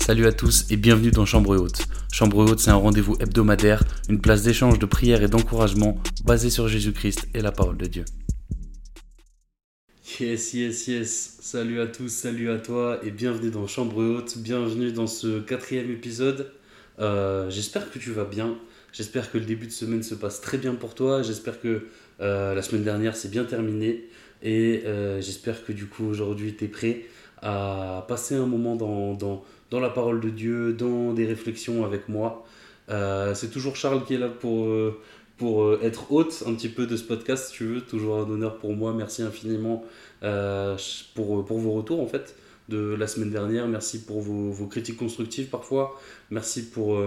Salut à tous et bienvenue dans Chambre Haute. Chambre Haute, c'est un rendez-vous hebdomadaire, une place d'échange, de prière et d'encouragement basé sur Jésus-Christ et la parole de Dieu. Yes, yes, yes. Salut à tous, salut à toi et bienvenue dans Chambre Haute. Bienvenue dans ce quatrième épisode. Euh, j'espère que tu vas bien. J'espère que le début de semaine se passe très bien pour toi. J'espère que euh, la semaine dernière s'est bien terminée. Et euh, j'espère que du coup aujourd'hui tu es prêt à passer un moment dans, dans, la parole de Dieu, dans des réflexions avec moi. Euh, c'est toujours Charles qui est là pour, euh, pour euh, être hôte un petit peu de ce podcast, si tu veux. Toujours un honneur pour moi. Merci infiniment pour, pour vos retours en fait de la semaine dernière. Merci pour vos, vos critiques constructives parfois. Merci pour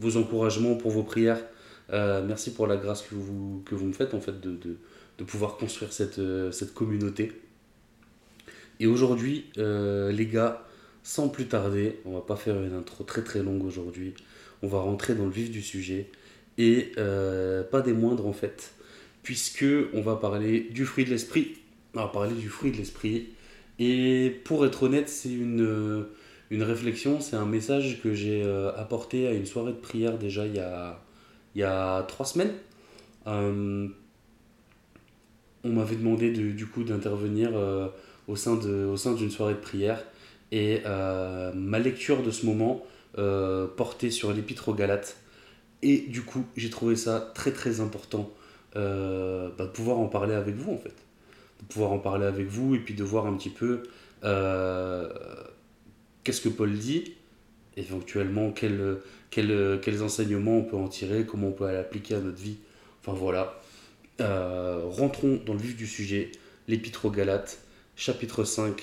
vos encouragements, pour vos prières. merci pour la grâce que vous, que vous me faites en fait de, de, de pouvoir construire cette, cette communauté. Et aujourd'hui, les gars, sans plus tarder, on va pas faire une intro très très longue aujourd'hui. On va rentrer dans le vif du sujet et euh, pas des moindres en fait, puisque on va parler du fruit de l'esprit. On va parler du fruit de l'esprit. Et pour être honnête, c'est une, une réflexion, c'est un message que j'ai euh, apporté à une soirée de prière déjà il y a, il y a trois semaines. on m'avait demandé de, du coup d'intervenir au sein d'une soirée de prière. Et euh, ma lecture de ce moment euh, portait sur l'épître aux Galates. Et du coup, j'ai trouvé ça très très important euh, bah, de pouvoir en parler avec vous en fait. De pouvoir en parler avec vous et puis de voir un petit peu qu'est-ce que Paul dit, éventuellement quel, quel, quels enseignements on peut en tirer, comment on peut l'appliquer à notre vie. Enfin voilà. rentrons dans le vif du sujet, l'épître aux Galates chapitre 5,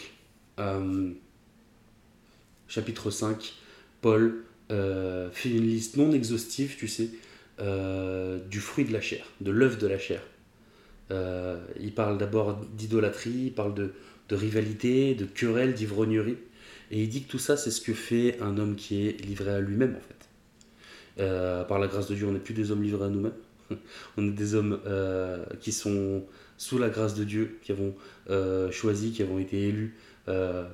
euh, chapitre 5, Paul euh, fait une liste non exhaustive, tu sais, euh, du fruit de la chair, de l'œuf de la chair. il parle d'abord d'idolâtrie, il parle de, rivalité, de querelle, d'ivrognerie. Et il dit que tout ça, c'est ce que fait un homme qui est livré à lui-même, en fait. par la grâce de Dieu, on n'est plus des hommes livrés à nous-mêmes. on est des hommes qui sont sous la grâce de Dieu, qui avons euh, choisi, qui avons été élus euh,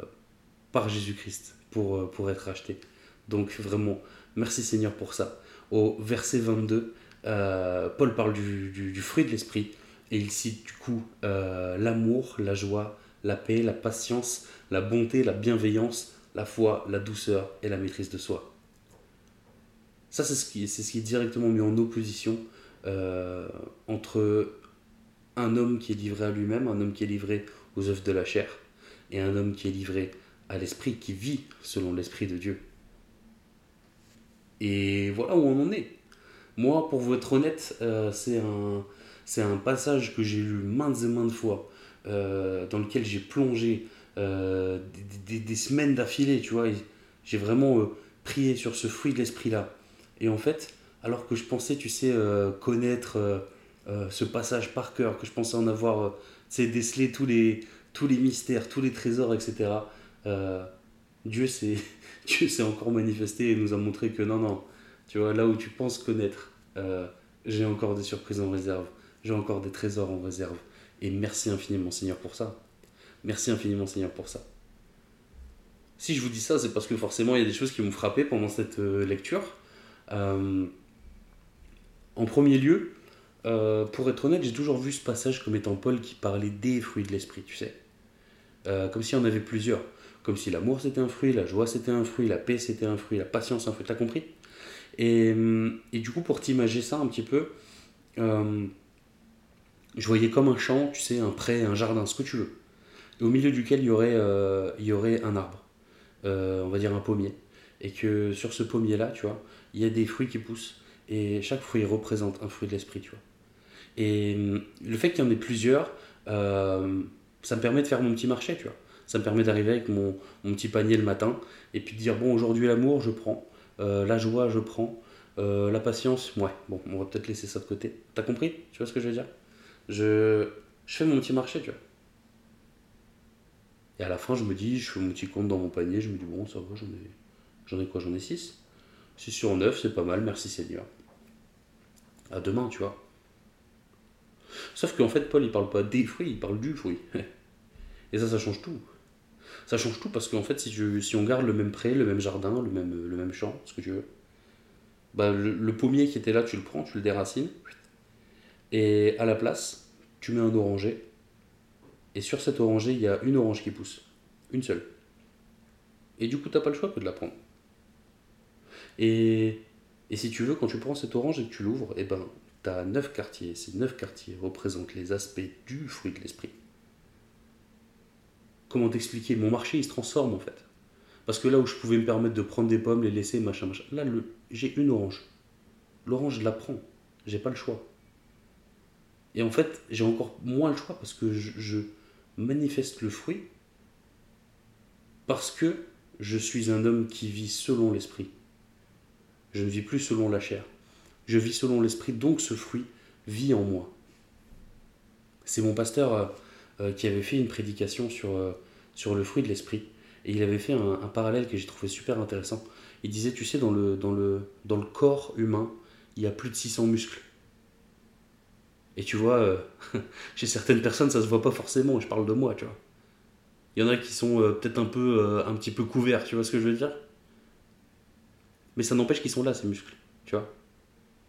par Jésus-Christ pour, euh, pour être achetés. Donc vraiment, merci Seigneur pour ça. Au verset 22, Paul parle du, du, fruit de l'esprit et il cite du coup l'amour, la joie, la paix, la patience, la bonté, la bienveillance, la foi, la douceur et la maîtrise de soi. Ça, c'est ce, qui, ce qui est directement mis en opposition entre un homme qui est livré à lui-même, un homme qui est livré aux œuvres de la chair, et un homme qui est livré à l'esprit, qui vit selon l'esprit de Dieu. Et voilà où on en est. Moi, pour vous être honnête, euh, c'est un, c'est un passage que j'ai lu maintes et maintes fois, euh, dans lequel j'ai plongé euh, des, semaines d'affilée, tu vois. J'ai vraiment prié sur ce fruit de l'esprit-là. Et en fait, alors que je pensais, tu sais, connaître ce passage par cœur, que je pensais en avoir euh, décelé tous les, tous les mystères, tous les trésors, etc. Euh, Dieu s'est encore manifesté et nous a montré que non, non, tu vois, là où tu penses connaître, j'ai encore des surprises en réserve, j'ai encore des trésors en réserve. Et merci infiniment Seigneur pour ça. Merci infiniment Seigneur pour ça. Si je vous dis ça, c'est parce que forcément il y a des choses qui m'ont frappé pendant cette lecture. en premier lieu, euh, pour être honnête, j'ai toujours vu ce passage comme étant Paul qui parlait des fruits de l'esprit, tu sais. Euh, comme s'il y en avait plusieurs. Comme si l'amour c'était un fruit, la joie c'était un fruit, la paix c'était un fruit, la patience un fruit. T'as compris? Et, hum, et, du coup, pour t'imager ça un petit peu, euh, je voyais comme un champ, tu sais, un pré, un jardin, ce que tu veux. Au milieu duquel il y aurait, un arbre, on va dire un pommier. Et que sur ce pommier-là, tu vois, il y a des fruits qui poussent. Et chaque fruit représente un fruit de l'esprit, tu vois. Et le fait qu'il y en ait plusieurs, euh, ça me permet de faire mon petit marché, tu vois. Ça me permet d'arriver avec mon, petit panier le matin et puis de dire bon, aujourd'hui l'amour, je prends. Euh, la joie, je prends. Euh, la patience, ouais, bon, on va peut-être laisser ça de côté. T'as compris? Tu vois ce que je veux dire? Je, je fais mon petit marché, tu vois. Et à la fin, je me dis, je fais mon petit compte dans mon panier, je me dis, bon, ça va, j'en ai, j'en ai quoi? J'en ai 6 6 sur 9, c'est pas mal, merci Seigneur. À demain, tu vois. Sauf qu'en fait, Paul, il parle pas des fruits, il parle du fruit. Et ça, ça change tout. Ça change tout parce qu'en fait, si, on garde le même pré, le même jardin, le même, champ, ce que tu veux, bah, le, pommier qui était là, tu le prends, tu le déracines, et à la place, tu mets un oranger, et sur cet oranger, il y a une orange qui pousse, une seule. Et du coup, t'as pas le choix que de la prendre. Et, si tu veux, quand tu prends cette orange et que tu l'ouvres, et ben, t'as neuf quartiers. Ces neuf quartiers représentent les aspects du fruit de l'esprit. Comment t'expliquer Mon marché, il se transforme en fait. Parce que là où je pouvais me permettre de prendre des pommes, les laisser, machin, machin, là, j'ai une orange. L'orange, je la prends. J'ai pas le choix. Et en fait, j'ai encore moins le choix parce que je, manifeste le fruit parce que je suis un homme qui vit selon l'esprit. Je ne vis plus selon la chair. Je vis selon l'esprit, donc ce fruit vit en moi. C'est mon pasteur euh, qui avait fait une prédication sur, euh, sur le fruit de l'esprit. Et il avait fait un, parallèle que j'ai trouvé super intéressant. Il disait, tu sais, dans le, dans, le, dans le corps humain, il y a plus de 600 muscles. Et tu vois, euh, chez certaines personnes, ça se voit pas forcément. Je parle de moi, tu vois. Il y en a qui sont euh, peut-être un peu, euh, un petit peu couverts, tu vois ce que je veux dire? Mais ça n'empêche qu'ils sont là, ces muscles, tu vois.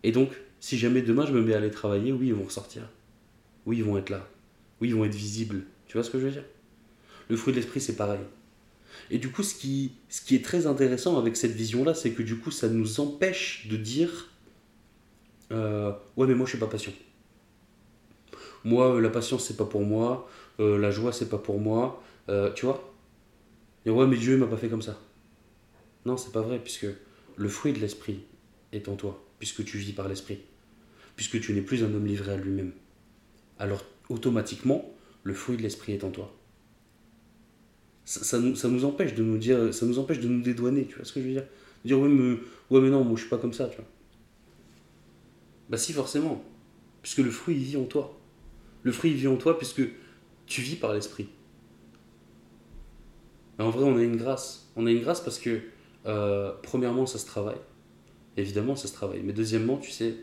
Et donc, si jamais demain je me mets à aller travailler, oui, ils vont ressortir. Oui, ils vont être là. Oui, ils vont être visibles. Tu vois ce que je veux dire? Le fruit de l'esprit, c'est pareil. Et du coup, ce qui, ce qui est très intéressant avec cette vision-là, c'est que du coup, ça nous empêche de dire euh, Ouais, mais moi, je suis pas patient. Moi, euh, la patience, c'est pas pour moi. Euh, la joie, c'est pas pour moi. Tu vois? Et ouais, mais Dieu m'a pas fait comme ça. Non, c'est pas vrai, puisque le fruit de l'esprit est en toi, puisque tu vis par l'esprit, puisque tu n'es plus un homme livré à lui-même. Alors, automatiquement, le fruit de l'esprit est en toi. Ça, nous, empêche de nous dire, ça nous empêche de nous dédouaner, tu vois ce que je veux dire? Dire, ouais, mais, non, moi je suis pas comme ça. Bah, si, forcément, puisque le fruit il vit en toi. Le fruit il vit en toi, puisque tu vis par l'esprit. Mais en vrai, on a une grâce. On a une grâce parce que, euh, premièrement, ça se travaille. Évidemment, ça se travaille. Mais deuxièmement, tu sais,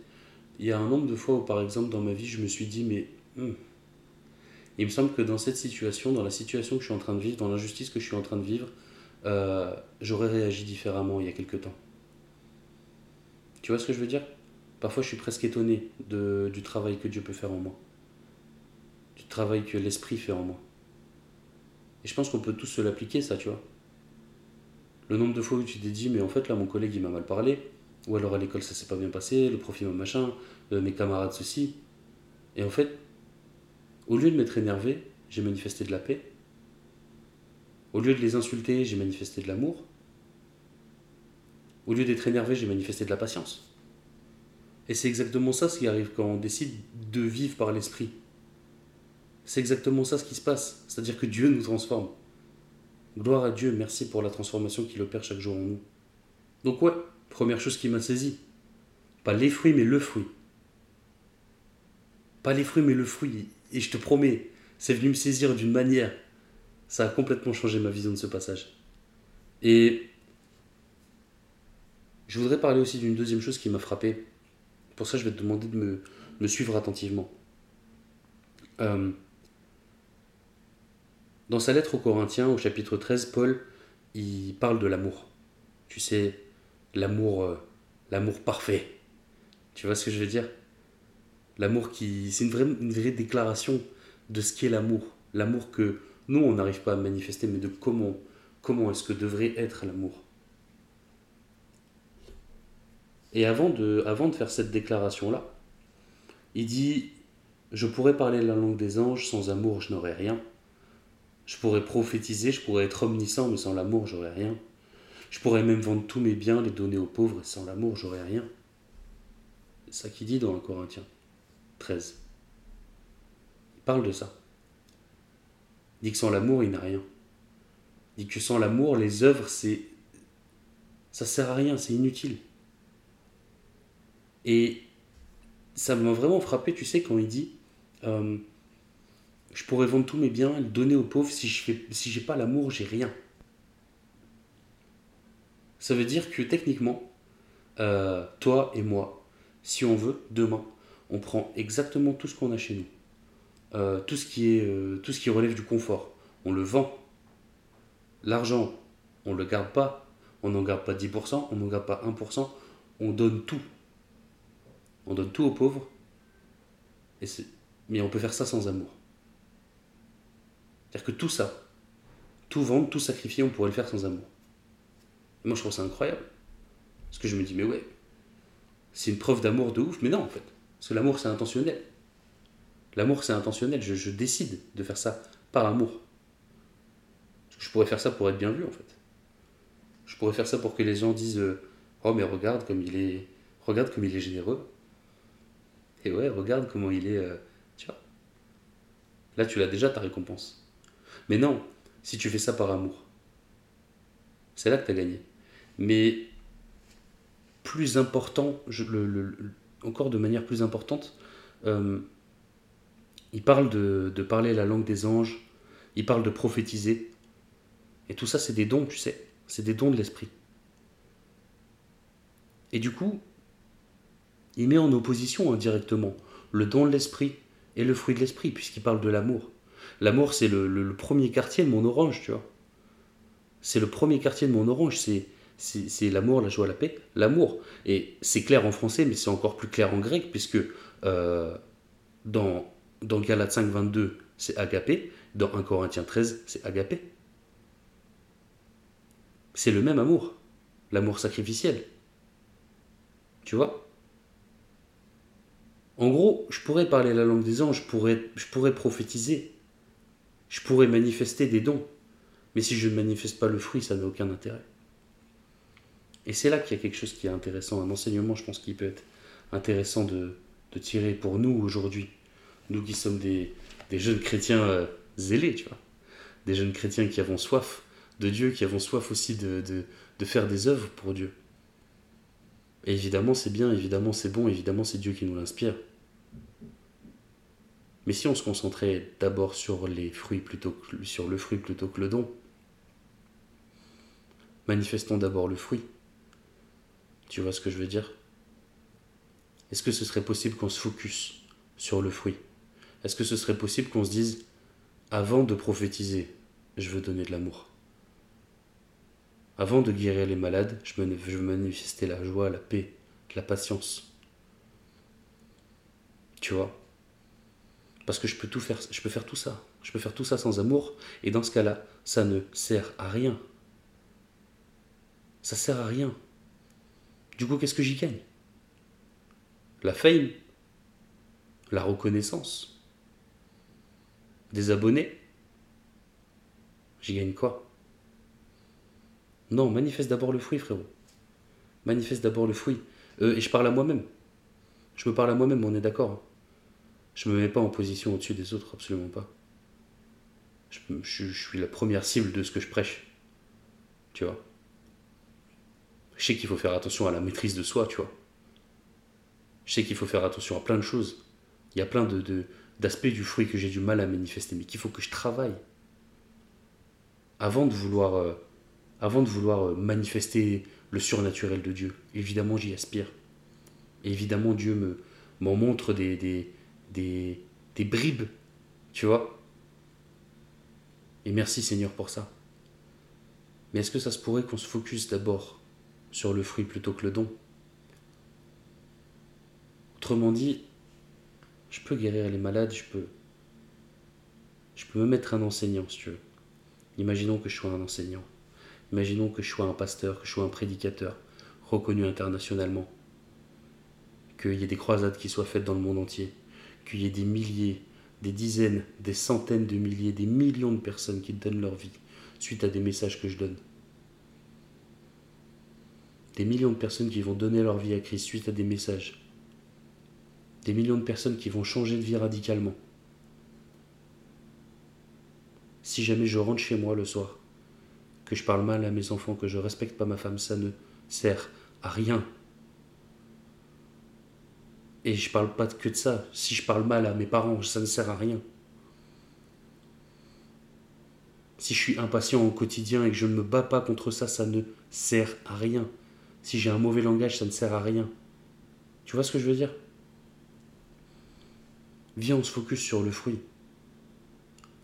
il y a un nombre de fois où, par exemple, dans ma vie, je me suis dit, mais il me semble que dans cette situation, dans la situation que je suis en train de vivre, dans l'injustice que je suis en train de vivre, euh, j'aurais réagi différemment il y a quelque temps. Tu vois ce que je veux dire? Parfois, je suis presque étonné du travail que Dieu peut faire en moi. Du travail que l'Esprit fait en moi. Et je pense qu'on peut tous se l'appliquer, ça, tu vois. Le nombre de fois où tu t'es dit, mais en fait, là, mon collègue, il m'a mal parlé. Ou alors à l'école, ça s'est pas bien passé, le prof, il m'a machin, euh, mes camarades, ceci. Et en fait, au lieu de m'être énervé, j'ai manifesté de la paix. Au lieu de les insulter, j'ai manifesté de l'amour. Au lieu d'être énervé, j'ai manifesté de la patience. Et c'est exactement ça ce qui arrive quand on décide de vivre par l'esprit. C'est exactement ça ce qui se passe. C'est-à-dire que Dieu nous transforme. Gloire à Dieu, merci pour la transformation qu'il opère chaque jour en nous. Donc ouais, première chose qui m'a saisi. Pas les fruits, mais le fruit. Pas les fruits, mais le fruit. Et je te promets, c'est venu me saisir d'une manière. Ça a complètement changé ma vision de ce passage. Et je voudrais parler aussi d'une deuxième chose qui m'a frappé. Pour ça, je vais te demander de me, suivre attentivement. Euh, dans sa lettre aux Corinthiens, au chapitre 13, Paul, il parle de l'amour. Tu sais, l'amour, euh, l'amour parfait. Tu vois ce que je veux dire? L'amour qui, c'est une vraie, une vraie déclaration de ce qu'est l'amour. L'amour que nous, on n'arrive pas à manifester, mais de comment, comment est-ce que devrait être l'amour. Et avant de, avant de faire cette déclaration-là, il dit Je pourrais parler la langue des anges, sans amour, je n'aurais rien. Je pourrais prophétiser, je pourrais être omniscient, mais sans l'amour, j'aurais rien. Je pourrais même vendre tous mes biens, les donner aux pauvres, et sans l'amour, j'aurais rien. C'est ça qu'il dit dans 1 Corinthiens 13. Il parle de ça. Il dit que sans l'amour, il n'a rien. Il dit que sans l'amour, les œuvres, c'est. Ça sert à rien, c'est inutile. Et ça m'a vraiment frappé, tu sais, quand il dit euh, Je pourrais vendre tous mes biens, les donner aux pauvres, si je fais, si j'ai pas l'amour, j'ai rien. Ça veut dire que techniquement, euh, toi et moi, si on veut, demain, on prend exactement tout ce qu'on a chez nous, euh, tout, ce qui est, euh, tout ce qui relève du confort, on le vend L'argent, on ne le garde pas, on n'en garde pas 10%, on n'en garde pas 1%, on donne tout. On donne tout aux pauvres, et mais on peut faire ça sans amour. C'est-à-dire que tout ça, tout vendre, tout sacrifier, on pourrait le faire sans amour. Moi, je trouve ça incroyable. Parce que je me dis, mais ouais, c'est une preuve d'amour de ouf. Mais non, en fait. Parce que l'amour, c'est intentionnel. L'amour, c'est intentionnel. Je, décide de faire ça par amour. Je pourrais faire ça pour être bien vu, en fait. Je pourrais faire ça pour que les gens disent euh, Oh, mais regarde comme il est, regarde comme il est généreux. Et ouais, regarde comment il est. Euh, tu vois. Là, tu l'as déjà ta récompense. Mais non, si tu fais ça par amour, c'est là que tu as gagné. Mais plus important, le, encore de manière plus importante, euh, il parle de, parler la langue des anges, il parle de prophétiser. Et tout ça, c'est des dons, tu sais. C'est des dons de l'esprit. Et du coup, il met en opposition indirectement le don de l'esprit et le fruit de l'esprit, puisqu'il parle de l'amour. L'amour, c'est le, premier quartier de mon orange, tu vois. C'est le premier quartier de mon orange, c'est, c'est, l'amour, la joie, la paix, l'amour. Et c'est clair en français, mais c'est encore plus clair en grec, puisque euh, dans, dans Galates 5, 22, c'est agapé, dans 1 Corinthiens 13, c'est agapé. C'est le même amour, l'amour sacrificiel. Tu vois? En gros, je pourrais parler la langue des anges, je pourrais, je pourrais prophétiser, je pourrais manifester des dons. Mais si je ne manifeste pas le fruit, ça n'a aucun intérêt. Et c'est là qu'il y a quelque chose qui est intéressant, un enseignement, je pense, qui peut être intéressant de, tirer pour nous aujourd'hui. Nous qui sommes des, jeunes chrétiens euh, zélés, tu vois. Des jeunes chrétiens qui avons soif de Dieu, qui avons soif aussi de, de faire des œuvres pour Dieu. Et évidemment, c'est bien, évidemment, c'est bon, évidemment, c'est Dieu qui nous l'inspire. Mais si on se concentrait d'abord sur les fruits plutôt que, sur le fruit plutôt que le don, manifestons d'abord le fruit. Tu vois ce que je veux dire? Est-ce que ce serait possible qu'on se focus sur le fruit? Est-ce que ce serait possible qu'on se dise, avant de prophétiser, je veux donner de l'amour? Avant de guérir les malades, je veux manifester la joie, la paix, la patience. Tu vois? Parce que je peux tout faire, je peux faire tout ça. Je peux faire tout ça sans amour. Et dans ce cas-là, ça ne sert à rien. Ça sert à rien. Du coup, qu'est-ce que j'y gagne? La fame La reconnaissance Des abonnés J'y gagne quoi? Non, manifeste d'abord le fruit, frérot. Manifeste d'abord le fruit. Euh, et je parle à moi-même. Je me parle à moi-même, on est d'accord. Hein. Je me mets pas en position au-dessus des autres, absolument pas. Je, suis la première cible de ce que je prêche. Tu vois? Je sais qu'il faut faire attention à la maîtrise de soi, tu vois. Je sais qu'il faut faire attention à plein de choses. Il y a plein de, d'aspects du fruit que j'ai du mal à manifester, mais qu'il faut que je travaille. Avant de vouloir, euh, euh, manifester le surnaturel de Dieu, évidemment j'y aspire. évidemment Dieu me, m'en montre des, des, bribes, tu vois. Et merci Seigneur pour ça. Mais est-ce que ça se pourrait qu'on se focus d'abord sur le fruit plutôt que le don Autrement dit, je peux guérir les malades, je peux, je peux me mettre un enseignant si tu veux. Imaginons que je sois un enseignant. Imaginons que je sois un pasteur, que je sois un prédicateur, reconnu internationalement. Qu'il y ait des croisades qui soient faites dans le monde entier qu'il y ait des milliers, des dizaines, des centaines de milliers, des millions de personnes qui donnent leur vie suite à des messages que je donne. Des millions de personnes qui vont donner leur vie à Christ suite à des messages. Des millions de personnes qui vont changer de vie radicalement. Si jamais je rentre chez moi le soir, que je parle mal à mes enfants, que je respecte pas ma femme, ça ne sert à rien. Et je parle pas que de ça. Si je parle mal à mes parents, ça ne sert à rien. Si je suis impatient au quotidien et que je ne me bats pas contre ça, ça ne sert à rien. Si j'ai un mauvais langage, ça ne sert à rien. Tu vois ce que je veux dire? Viens, on se focus sur le fruit.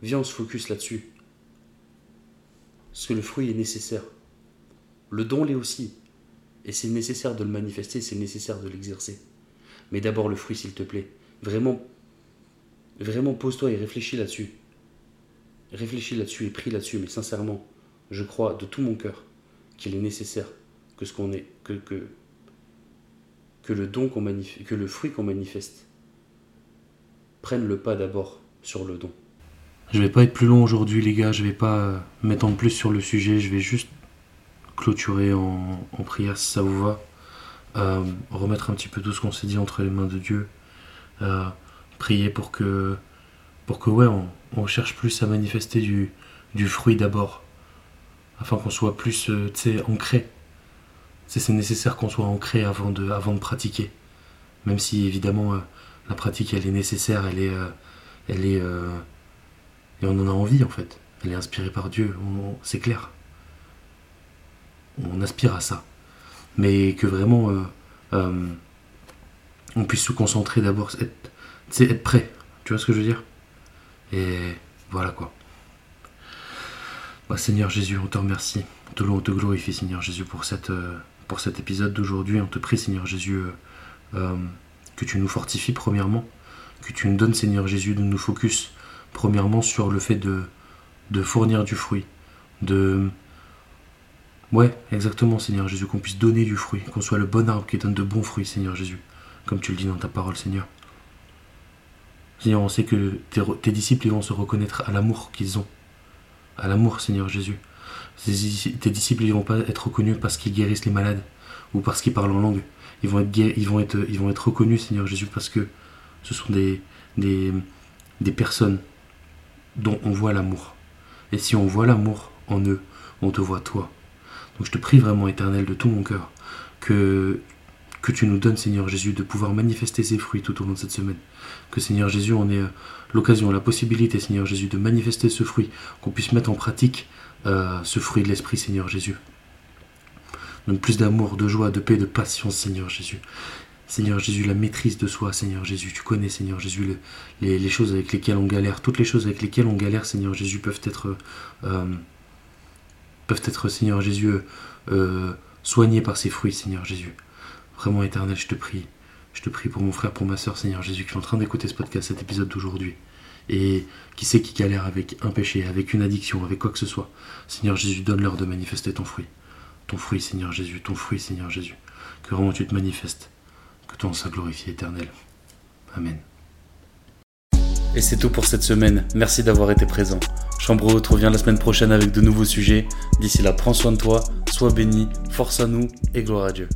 Viens, on se focus là-dessus. Parce que le fruit est nécessaire. Le don l'est aussi. Et c'est nécessaire de le manifester, c'est nécessaire de l'exercer. Mais d'abord le fruit, s'il te plaît. Vraiment, vraiment pose-toi et réfléchis là-dessus. Réfléchis là-dessus et prie là-dessus, mais sincèrement, je crois de tout mon cœur qu'il est nécessaire que le don qu'on manifeste, que le fruit qu'on manifeste prenne le pas d'abord sur le don. Je vais pas être plus long aujourd'hui, les gars. Je vais pas m'étendre plus sur le sujet. Je vais juste clôturer en, prière si ça vous va. Euh, remettre un petit peu tout ce qu'on s'est dit entre les mains de Dieu. Euh, prier pour que, pour que ouais, on, cherche plus à manifester du, du fruit d'abord. Afin qu'on soit plus euh, ancré. C'est nécessaire qu'on soit ancré avant de, avant de pratiquer. Même si évidemment la pratique elle est nécessaire, elle est. elle est et on en a envie en fait. Elle est inspirée par Dieu, c'est clair. On aspire à ça. Mais que vraiment euh, euh, on puisse se concentrer d'abord, être, être prêt. Tu vois ce que je veux dire? Et voilà quoi. Bah, Seigneur Jésus, on te remercie. On te loue, on te glorifie, Seigneur Jésus, pour, cette, euh, pour cet épisode d'aujourd'hui. On te prie, Seigneur Jésus, que tu nous fortifies premièrement, que tu nous donnes, Seigneur Jésus, de nous focus Premièrement, sur le fait de, de fournir du fruit. De. Ouais, exactement, Seigneur Jésus, qu'on puisse donner du fruit, qu'on soit le bon arbre qui donne de bons fruits, Seigneur Jésus, comme tu le dis dans ta parole, Seigneur. Seigneur, on sait que tes, disciples vont se reconnaître à l'amour qu'ils ont. À l'amour, Seigneur Jésus. Tes disciples ne vont pas être reconnus parce qu'ils guérissent les malades ou parce qu'ils parlent en langue. Ils vont être, ils vont être, ils vont être reconnus, Seigneur Jésus, parce que ce sont des, des, des personnes dont on voit l'amour. Et si on voit l'amour en eux, on te voit toi. Donc je te prie vraiment, éternel, de tout mon cœur, que, que tu nous donnes, Seigneur Jésus, de pouvoir manifester ces fruits tout au long de cette semaine. Que, Seigneur Jésus, on ait euh, l'occasion, la possibilité, Seigneur Jésus, de manifester ce fruit, qu'on puisse mettre en pratique euh, ce fruit de l'Esprit, Seigneur Jésus. Donne plus d'amour, de joie, de paix, de patience, Seigneur Jésus. Seigneur Jésus, la maîtrise de soi, Seigneur Jésus. Tu connais, Seigneur Jésus, les, choses avec lesquelles on galère. Toutes les choses avec lesquelles on galère, Seigneur Jésus, peuvent être, euh, peuvent être Seigneur Jésus, soignées par ces fruits, Seigneur Jésus. Vraiment éternel, je te prie. Je te prie pour mon frère, pour ma soeur, Seigneur Jésus, qui est en train d'écouter ce podcast, cet épisode d'aujourd'hui. Et qui sait qui galère avec un péché, avec une addiction, avec quoi que ce soit. Seigneur Jésus, donne-leur de manifester ton fruit. Ton fruit, Seigneur Jésus, ton fruit, Seigneur Jésus. Que vraiment tu te manifestes que ton soit glorifié éternel. Amen. Et c'est tout pour cette semaine. Merci d'avoir été présent. Chambre haute revient la semaine prochaine avec de nouveaux sujets. D'ici là, prends soin de toi, sois béni, force à nous et gloire à Dieu.